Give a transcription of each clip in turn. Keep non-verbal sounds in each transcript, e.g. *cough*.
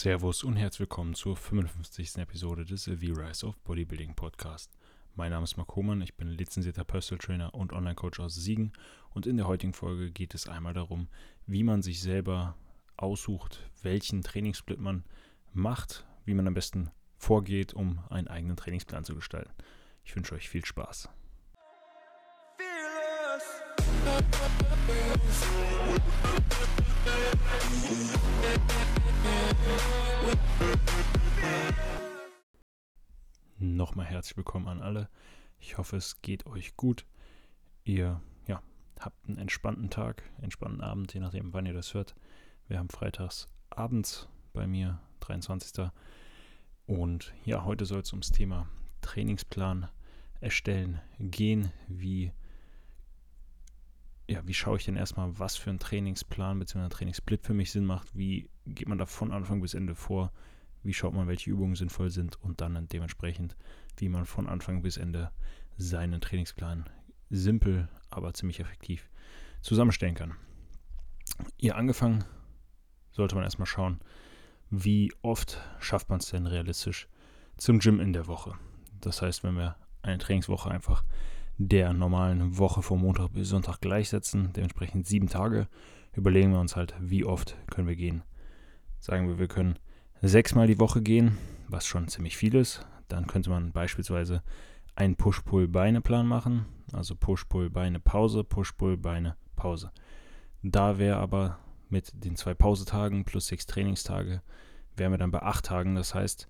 Servus und herzlich willkommen zur 55. Episode des The Rise of Bodybuilding Podcast. Mein Name ist Marc Hohmann, ich bin lizenzierter Personal Trainer und Online-Coach aus Siegen und in der heutigen Folge geht es einmal darum, wie man sich selber aussucht, welchen Trainingssplit man macht, wie man am besten vorgeht, um einen eigenen Trainingsplan zu gestalten. Ich wünsche euch viel Spaß. Nochmal herzlich willkommen an alle. Ich hoffe, es geht euch gut. Ihr ja, habt einen entspannten Tag, entspannten Abend, je nachdem, wann ihr das hört. Wir haben freitags abends bei mir, 23. Und ja, heute soll es ums Thema Trainingsplan erstellen gehen. Wie, ja, wie schaue ich denn erstmal, was für ein Trainingsplan bzw. Trainingssplit für mich Sinn macht? Wie geht man da von Anfang bis Ende vor? Wie schaut man, welche Übungen sinnvoll sind? Und dann dementsprechend, wie man von Anfang bis Ende seinen Trainingsplan simpel, aber ziemlich effektiv zusammenstellen kann. Ihr angefangen sollte man erstmal schauen, wie oft schafft man es denn realistisch zum Gym in der Woche. Das heißt, wenn wir eine Trainingswoche einfach der normalen Woche von Montag bis Sonntag gleichsetzen, dementsprechend sieben Tage, überlegen wir uns halt, wie oft können wir gehen. Sagen wir, wir können sechsmal die Woche gehen, was schon ziemlich viel ist. Dann könnte man beispielsweise einen Push-Pull-Beine-Plan machen, also Push-Pull-Beine-Pause, Push-Pull-Beine-Pause. Da wäre aber mit den zwei Pausetagen plus sechs Trainingstage, wären wir dann bei acht Tagen. Das heißt,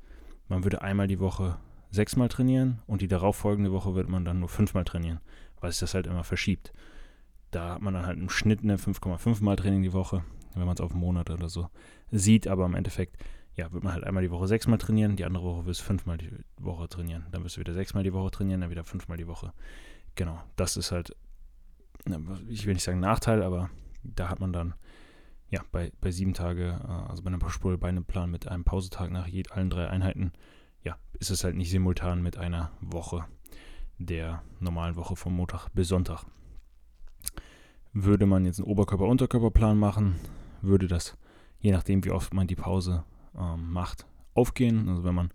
man würde einmal die Woche sechsmal trainieren und die darauffolgende Woche würde man dann nur fünfmal trainieren, weil sich das halt immer verschiebt. Da hat man dann halt im Schnitt eine 5,5 Mal Training die Woche, wenn man es auf einen Monat oder so sieht, aber im Endeffekt, ja, wird man halt einmal die Woche sechsmal trainieren, die andere Woche wirst du fünfmal die Woche trainieren. Dann wirst du wieder sechsmal die Woche trainieren, dann wieder fünfmal die Woche. Genau, das ist halt, ich will nicht sagen Nachteil, aber da hat man dann ja, bei, bei sieben Tage, äh, also bei einem Push-Pull-Beine-Plan mit einem Pausetag nach je, allen drei Einheiten, ja, ist es halt nicht simultan mit einer Woche der normalen Woche von Montag bis Sonntag. Würde man jetzt einen Oberkörper-Unterkörper-Plan machen, würde das, je nachdem wie oft man die Pause ähm, macht, aufgehen. Also wenn man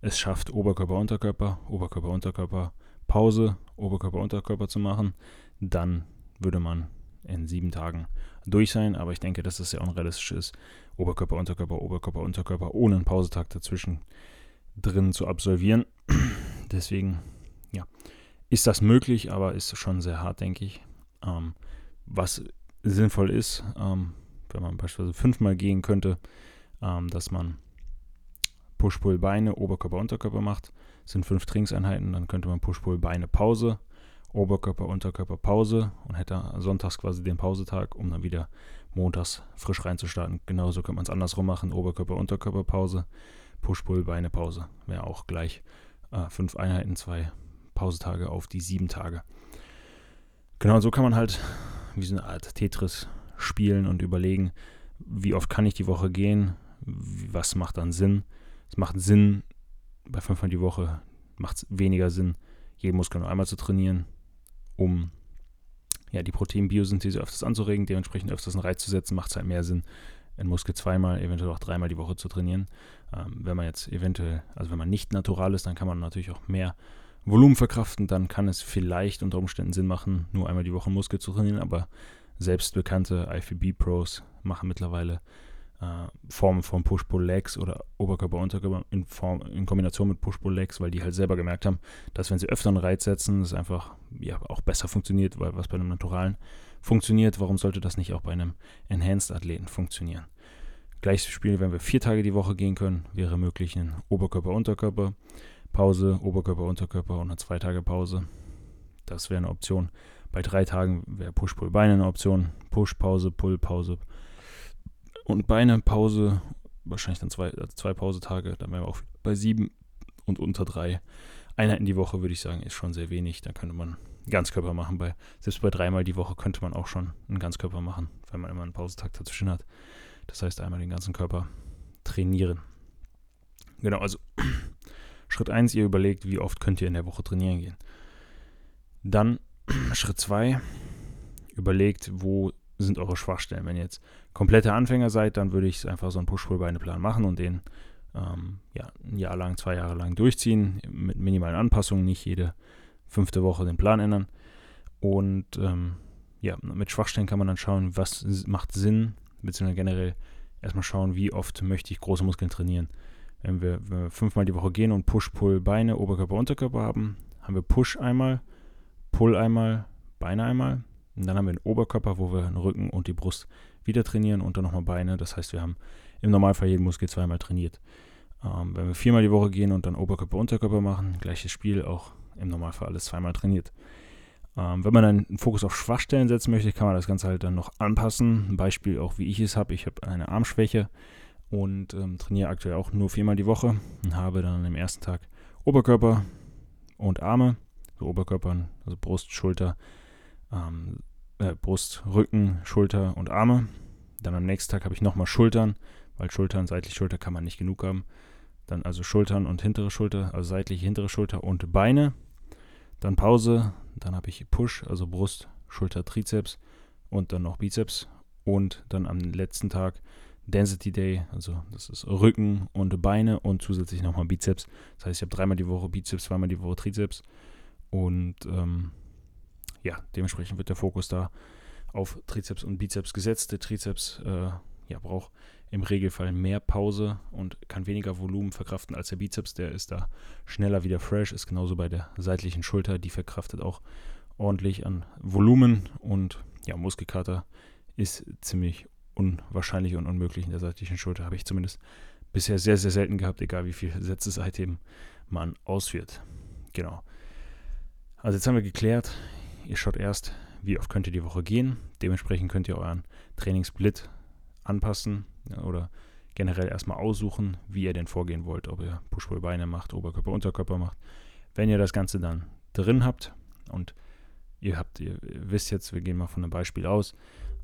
es schafft, Oberkörper-Unterkörper, Oberkörper-Unterkörper, Pause, Oberkörper-Unterkörper zu machen, dann würde man in sieben Tagen durch sein, aber ich denke, dass das sehr unrealistisch ist, Oberkörper, Unterkörper, Oberkörper, Unterkörper ohne einen Pausetag dazwischen drin zu absolvieren. *clears throat* Deswegen, ja, ist das möglich, aber ist schon sehr hart, denke ich. Ähm, was sinnvoll ist, ähm, wenn man beispielsweise fünfmal gehen könnte, ähm, dass man Push-Pull-Beine, Oberkörper, Unterkörper macht, sind fünf Trainingseinheiten, dann könnte man Push-Pull-Beine Pause, Oberkörper, Unterkörper Pause und hätte sonntags quasi den Pausetag, um dann wieder montags frisch reinzustarten. Genauso könnte man es andersrum machen: Oberkörper, Unterkörper Pause, Push-Pull, Beine Pause. Wäre auch gleich äh, fünf Einheiten, zwei Pausetage auf die sieben Tage. Genau so kann man halt wie so eine Art Tetris spielen und überlegen, wie oft kann ich die Woche gehen, was macht dann Sinn. Es macht Sinn, bei fünfmal die Woche macht es weniger Sinn, jeden Muskel nur einmal zu trainieren, um ja, die Proteinbiosynthese öfters anzuregen, dementsprechend öfters einen Reiz zu setzen, macht es halt mehr Sinn, einen Muskel zweimal, eventuell auch dreimal die Woche zu trainieren. Ähm, wenn man jetzt eventuell, also wenn man nicht natural ist, dann kann man natürlich auch mehr Volumen verkraften, dann kann es vielleicht unter Umständen Sinn machen, nur einmal die Woche Muskel zu trainieren, aber selbst bekannte IFBB-Pros machen mittlerweile Formen von Push-Pull-Legs oder Oberkörper-Unterkörper in, Form, in Kombination mit Push-Pull-Legs, weil die halt selber gemerkt haben, dass wenn sie öfter einen Reiz setzen, es einfach ja, auch besser funktioniert, weil was bei einem Naturalen funktioniert, warum sollte das nicht auch bei einem Enhanced-Athleten funktionieren? Gleiches Spiel, wenn wir vier Tage die Woche gehen können, wäre möglich ein Oberkörper-Unterkörper, Pause, Oberkörper-Unterkörper und eine zwei Tage Pause. Das wäre eine Option. Bei drei Tagen wäre Push-Pull-Beine eine Option. Push-Pause, Pull-Pause, und Beine, Pause, wahrscheinlich dann zwei, also zwei Pausetage, dann wären wir auch bei sieben und unter drei Einheiten die Woche, würde ich sagen, ist schon sehr wenig. Da könnte man Ganzkörper machen. Bei, selbst bei dreimal die Woche könnte man auch schon einen Ganzkörper machen, wenn man immer einen Pausetag dazwischen hat. Das heißt, einmal den ganzen Körper trainieren. Genau, also *clears throat* Schritt 1, ihr überlegt, wie oft könnt ihr in der Woche trainieren gehen. Dann *clears throat* Schritt 2, überlegt, wo sind eure Schwachstellen. Wenn ihr jetzt komplette Anfänger seid, dann würde ich einfach so einen Push-Pull-Beine-Plan machen und den ähm, ja, ein Jahr lang, zwei Jahre lang durchziehen, mit minimalen Anpassungen, nicht jede fünfte Woche den Plan ändern. Und ähm, ja, mit Schwachstellen kann man dann schauen, was macht Sinn, beziehungsweise generell erstmal schauen, wie oft möchte ich große Muskeln trainieren. Wenn wir, wenn wir fünfmal die Woche gehen und Push, Pull, Beine, Oberkörper, Unterkörper haben, haben wir Push einmal, Pull einmal, Beine einmal. Und dann haben wir einen Oberkörper, wo wir den Rücken und die Brust wieder trainieren und dann nochmal Beine. Das heißt, wir haben im Normalfall jeden Muskel zweimal trainiert. Ähm, wenn wir viermal die Woche gehen und dann Oberkörper, Unterkörper machen, gleiches Spiel, auch im Normalfall alles zweimal trainiert. Ähm, wenn man dann einen Fokus auf Schwachstellen setzen möchte, kann man das Ganze halt dann noch anpassen. Ein Beispiel auch, wie ich es habe. Ich habe eine Armschwäche und ähm, trainiere aktuell auch nur viermal die Woche und habe dann am ersten Tag Oberkörper und Arme, so Oberkörper, also Brust, Schulter, ähm, äh, Brust, Rücken, Schulter und Arme. Dann am nächsten Tag habe ich nochmal Schultern, weil Schultern, seitlich Schulter kann man nicht genug haben. Dann also Schultern und hintere Schulter, also seitliche hintere Schulter und Beine. Dann Pause, dann habe ich Push, also Brust, Schulter, Trizeps und dann noch Bizeps. Und dann am letzten Tag Density Day, also das ist Rücken und Beine und zusätzlich nochmal Bizeps. Das heißt, ich habe dreimal die Woche Bizeps, zweimal die Woche Trizeps. Und ähm, ja, dementsprechend wird der Fokus da auf Trizeps und Bizeps gesetzt. Der Trizeps äh, ja, braucht im Regelfall mehr Pause und kann weniger Volumen verkraften als der Bizeps. Der ist da schneller wieder fresh, ist genauso bei der seitlichen Schulter. Die verkraftet auch ordentlich an Volumen und ja, Muskelkater ist ziemlich unwahrscheinlich und unmöglich in der seitlichen Schulter. Habe ich zumindest bisher sehr, sehr selten gehabt, egal wie viele Sätze seitdem man ausführt. Genau. Also jetzt haben wir geklärt, ihr schaut erst, wie oft könnt ihr die Woche gehen. Dementsprechend könnt ihr euren Trainingssplit anpassen oder generell erstmal aussuchen, wie ihr denn vorgehen wollt, ob ihr Push-Pull-Beine macht, Oberkörper, Unterkörper macht. Wenn ihr das Ganze dann drin habt und ihr habt, ihr wisst jetzt, wir gehen mal von einem Beispiel aus,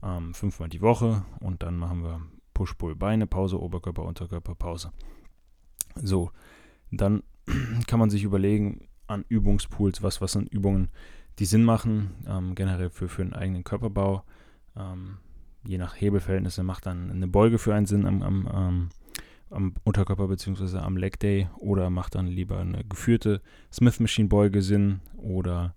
ähm, fünfmal die Woche und dann machen wir Push-Pull-Beine, Pause, Oberkörper, Unterkörper, Pause. So, dann *clears throat* kann man sich überlegen an Übungspools, was, was sind Übungen, die Sinn machen, ähm, generell für, für einen eigenen Körperbau. Ähm, je nach Hebelverhältnisse macht dann eine Beuge für einen Sinn am, am, am, am Unterkörper bzw. am Leg Day oder macht dann lieber eine geführte Smith Machine Beuge Sinn oder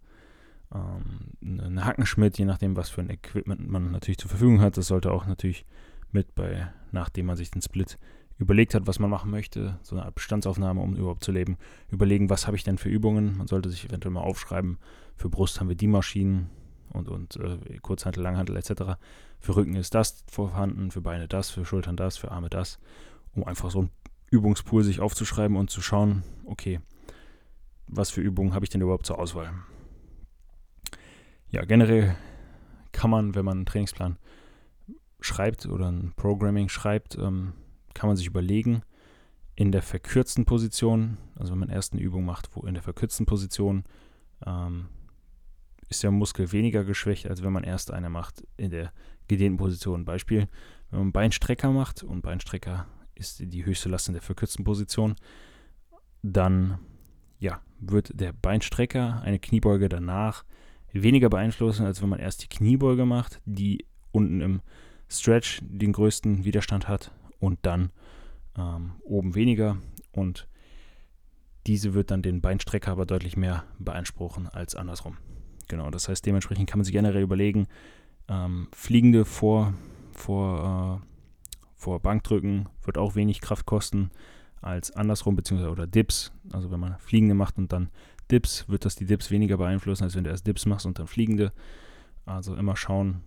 ähm, eine Hackenschmidt, je nachdem, was für ein Equipment man natürlich zur Verfügung hat. Das sollte auch natürlich mit bei, nachdem man sich den Split überlegt hat, was man machen möchte, so eine Art Bestandsaufnahme, um überhaupt zu leben, überlegen, was habe ich denn für Übungen. Man sollte sich eventuell mal aufschreiben, für Brust haben wir die Maschinen und, und äh, Kurzhantel, Langhantel etc. Für Rücken ist das vorhanden, für Beine das, für Schultern das, für Arme das, um einfach so einen Übungspool sich aufzuschreiben und zu schauen, okay, was für Übungen habe ich denn überhaupt zur Auswahl. Ja, generell kann man, wenn man einen Trainingsplan schreibt oder ein Programming schreibt, ähm, kann man sich überlegen, in der verkürzten Position, also wenn man erst eine Übung macht, wo in der verkürzten Position ähm, ist der Muskel weniger geschwächt, als wenn man erst eine macht in der gedehnten Position. Beispiel, wenn man Beinstrecker macht und Beinstrecker ist die höchste Last in der verkürzten Position, dann ja, wird der Beinstrecker eine Kniebeuge danach weniger beeinflussen, als wenn man erst die Kniebeuge macht, die unten im Stretch den größten Widerstand hat und dann ähm, oben weniger und diese wird dann den Beinstrecker aber deutlich mehr beanspruchen als andersrum. Genau, das heißt, dementsprechend kann man sich generell überlegen, ähm, Fliegende vor, vor, äh, vor Bankdrücken wird auch wenig Kraft kosten als andersrum, beziehungsweise oder Dips. Also wenn man Fliegende macht und dann Dips, wird das die Dips weniger beeinflussen, als wenn du erst Dips machst und dann Fliegende. Also immer schauen,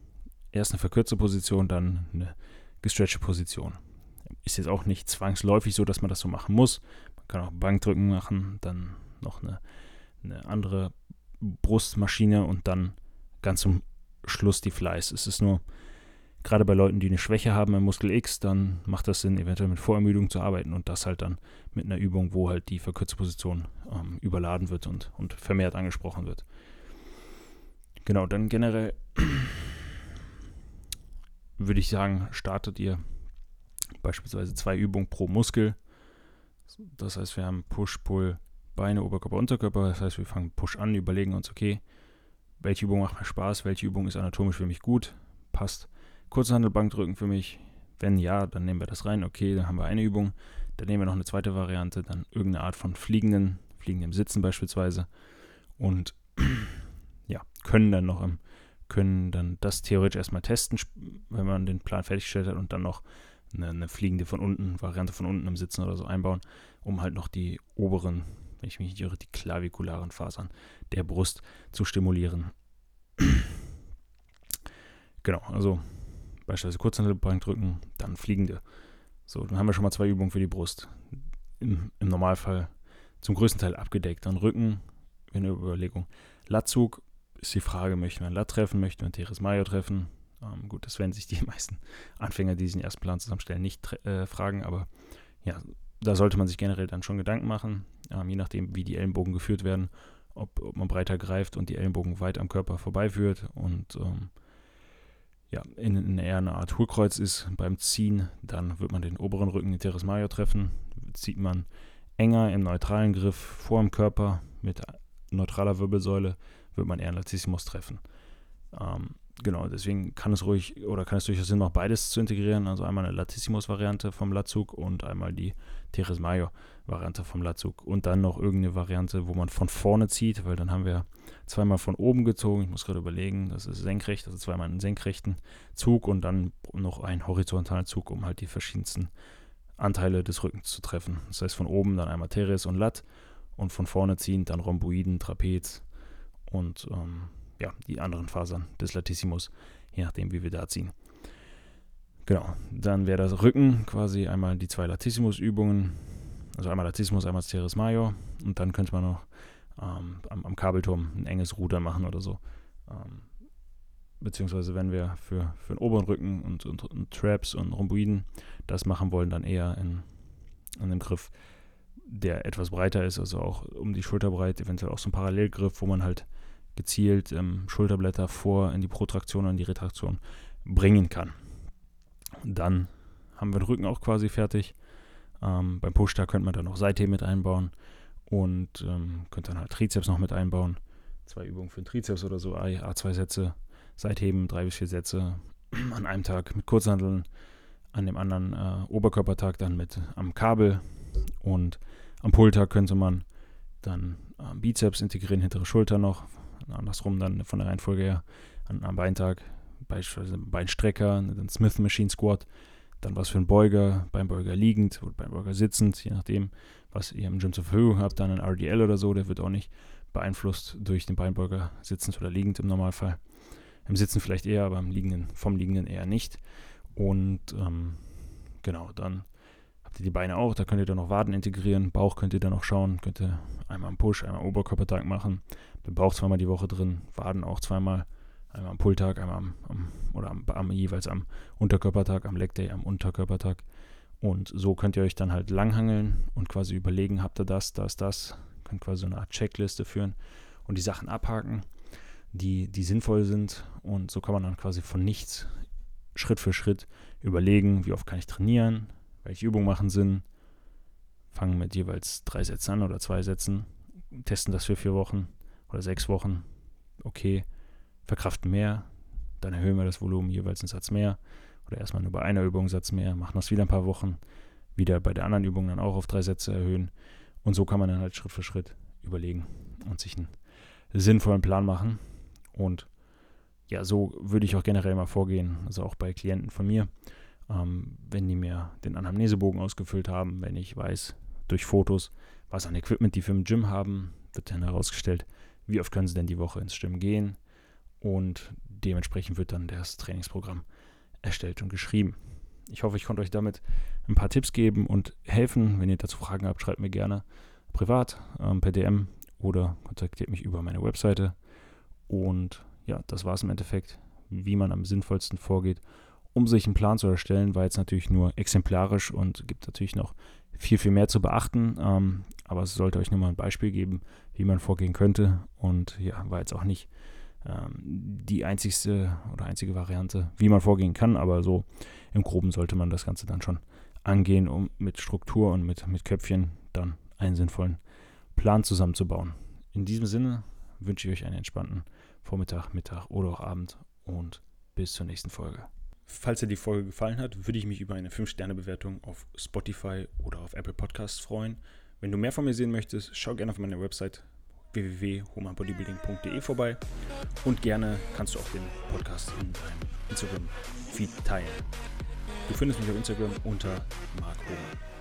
erst eine verkürzte Position, dann eine gestretchte Position. Ist jetzt auch nicht zwangsläufig so, dass man das so machen muss. Man kann auch Bankdrücken machen, dann noch eine, eine andere Brustmaschine und dann ganz zum Schluss die Fleiß. Es ist nur, gerade bei Leuten, die eine Schwäche haben im Muskel X, dann macht das Sinn, eventuell mit Vorermüdung zu arbeiten und das halt dann mit einer Übung, wo halt die verkürzte Position ähm, überladen wird und, und vermehrt angesprochen wird. Genau, dann generell *clears throat* würde ich sagen, startet ihr beispielsweise zwei Übungen pro Muskel. Das heißt, wir haben Push, Pull, Beine, Oberkörper, Unterkörper. Das heißt, wir fangen Push an, überlegen uns, okay, welche Übung macht mir Spaß, welche Übung ist anatomisch für mich gut, passt Kurzhandelbankdrücken für mich? Wenn ja, dann nehmen wir das rein. Okay, dann haben wir eine Übung. Dann nehmen wir noch eine zweite Variante, dann irgendeine Art von fliegenden, fliegendem Sitzen beispielsweise. Und *clears throat* ja, können dann noch im, können dann das theoretisch erstmal testen, wenn man den Plan fertiggestellt hat und dann noch eine, eine, fliegende von unten, Variante von unten im Sitzen oder so einbauen, um halt noch die oberen, wenn ich mich nicht irre, die klavikularen Fasern der Brust zu stimulieren. *clears throat* genau, also beispielsweise Kurzhantelbank drücken, dann fliegende. So, dann haben wir schon mal zwei Übungen für die Brust. Im, im Normalfall zum größten Teil abgedeckt. Dann Rücken, eine Überlegung. Latzug ist die Frage, möchten wir ein Latt treffen, möchten wir ein Teres Mayo treffen? Ähm, gut, das werden sich die *laughs* meisten Anfänger, die diesen ersten Plan zusammenstellen, nicht äh, fragen, aber ja, da sollte man sich generell dann schon Gedanken machen, ähm, je nachdem, wie die Ellenbogen geführt werden, ob, ob, man breiter greift und die Ellenbogen weit am Körper vorbeiführt und ähm, ja, in, in eher eine Art Hohlkreuz ist beim Ziehen, dann wird man den oberen Rücken in Teres Mayo treffen, zieht man enger im neutralen Griff vor dem Körper mit neutraler Wirbelsäule, wird man eher einen Latissimus treffen. Ähm, genau, deswegen kann es ruhig oder kann es durchaus Sinn machen, beides zu integrieren. Also einmal eine Latissimus-Variante vom Latzug und einmal die Teres Mayo-Variante vom Latzug. Und dann noch irgendeine Variante, wo man von vorne zieht, weil dann haben wir zweimal von oben gezogen. Ich muss gerade überlegen, das ist senkrecht, also zweimal einen senkrechten Zug und dann noch einen horizontalen Zug, um halt die verschiedensten Anteile des Rückens zu treffen. Das heißt von oben dann einmal Teres und Lat und von vorne ziehend dann Rhomboiden, Trapez und ähm, ja, die anderen Fasern des Latissimus, je nachdem, wie wir da ziehen. Genau, dann wäre das Rücken quasi einmal die zwei Latissimus-Übungen, also einmal Latissimus, einmal Teres Major und dann könnte man noch ähm, am, am, Kabelturm ein enges Ruder machen oder so. Ähm, beziehungsweise wenn wir für, für den oberen Rücken und, und, und Traps und Rhomboiden das machen wollen, dann eher in, in einem Griff, der etwas breiter ist, also auch um die Schulter breit, eventuell auch so ein Parallelgriff, wo man halt gezielt ähm, Schulterblätter vor in die Protraktion und die Retraktion bringen kann. Dann haben wir den Rücken auch quasi fertig. Ähm, beim Push-Tag könnte man dann noch Seitheben mit einbauen und ähm, könnte dann halt Trizeps noch mit einbauen. Zwei Übungen für den Trizeps oder so, A2 Sätze, Seitheben, drei bis vier Sätze *clears throat* an einem Tag mit Kurzhandeln, an dem anderen äh, Oberkörpertag dann mit am Kabel und am Pulltag könnte man dann äh, Bizeps integrieren, hintere Schulter noch, andersrum dann von der Reihenfolge her an, am Beintag, beispielsweise Beinstrecker, dann Smith Machine Squat, dann was für ein Beuger, Beinbeuger liegend oder Beinbeuger sitzend, je nachdem, was ihr im Gym zur Verfügung habt, dann ein RDL oder so, der wird auch nicht beeinflusst durch den Beinbeuger sitzend oder liegend im Normalfall. Im Sitzen vielleicht eher, aber im Liegenden, vom Liegenden eher nicht. Und ähm, genau, dann die Beine auch, da könnt ihr dann noch Waden integrieren, Bauch könnt ihr dann noch schauen, könnt ihr einmal am Push, einmal Oberkörpertag machen, den Bauch zweimal die Woche drin, Waden auch zweimal, einmal am Pulltag, einmal am, am oder am, am, jeweils am Unterkörpertag, am Leg Day, am Unterkörpertag. Und so könnt ihr euch dann halt langhangeln und quasi überlegen, habt ihr das, das, das, könnt quasi so eine Art Checkliste führen und die Sachen abhaken, die, die sinnvoll sind. Und so kann man dann quasi von nichts Schritt für Schritt überlegen, wie oft kann ich trainieren, welche Übungen machen Sinn, fangen mit jeweils drei Sätzen an oder zwei Sätzen, testen das für vier Wochen oder sechs Wochen. Okay, verkraften mehr, dann erhöhen wir das Volumen jeweils einen Satz mehr. Oder erstmal nur bei einer Übung einen Satz mehr, machen das wieder ein paar Wochen, wieder bei der anderen Übung dann auch auf drei Sätze erhöhen. Und so kann man dann halt Schritt für Schritt überlegen und sich einen sinnvollen Plan machen. Und ja, so würde ich auch generell mal vorgehen, also auch bei Klienten von mir, ähm, wenn die mir den Anamnesebogen ausgefüllt haben, wenn ich weiß durch Fotos, was an Equipment die für im Gym haben, wird dann herausgestellt, wie oft können sie denn die Woche ins Gym gehen und dementsprechend wird dann das Trainingsprogramm erstellt und geschrieben. Ich hoffe, ich konnte euch damit ein paar Tipps geben und helfen. Wenn ihr dazu Fragen habt, schreibt mir gerne privat ähm, per DM oder kontaktiert mich über meine Webseite. Und ja, das war es im Endeffekt, wie man am sinnvollsten vorgeht, um sich einen Plan zu erstellen. War jetzt natürlich nur exemplarisch und gibt natürlich noch viel, viel mehr zu beachten. Ähm, aber es sollte euch nur mal ein Beispiel geben, wie man vorgehen könnte. Und ja, war jetzt auch nicht ähm, die einzigste oder einzige Variante, wie man vorgehen kann. Aber so im Groben sollte man das Ganze dann schon angehen, um mit Struktur und mit, mit Köpfchen dann einen sinnvollen Plan zusammenzubauen. In diesem Sinne wünsche ich euch einen entspannten Vormittag, Mittag oder auch Abend und bis zur nächsten Folge. Falls dir die Folge gefallen hat, würde ich mich über eine 5-Sterne-Bewertung auf Spotify oder auf Apple Podcasts freuen. Wenn du mehr von mir sehen möchtest, schau gerne auf meiner Website www.humanbodybuilding.de vorbei und gerne kannst du auch den Podcast in deinem Instagram-Feed teilen. Du findest mich auf Instagram unter Mark Hohmann.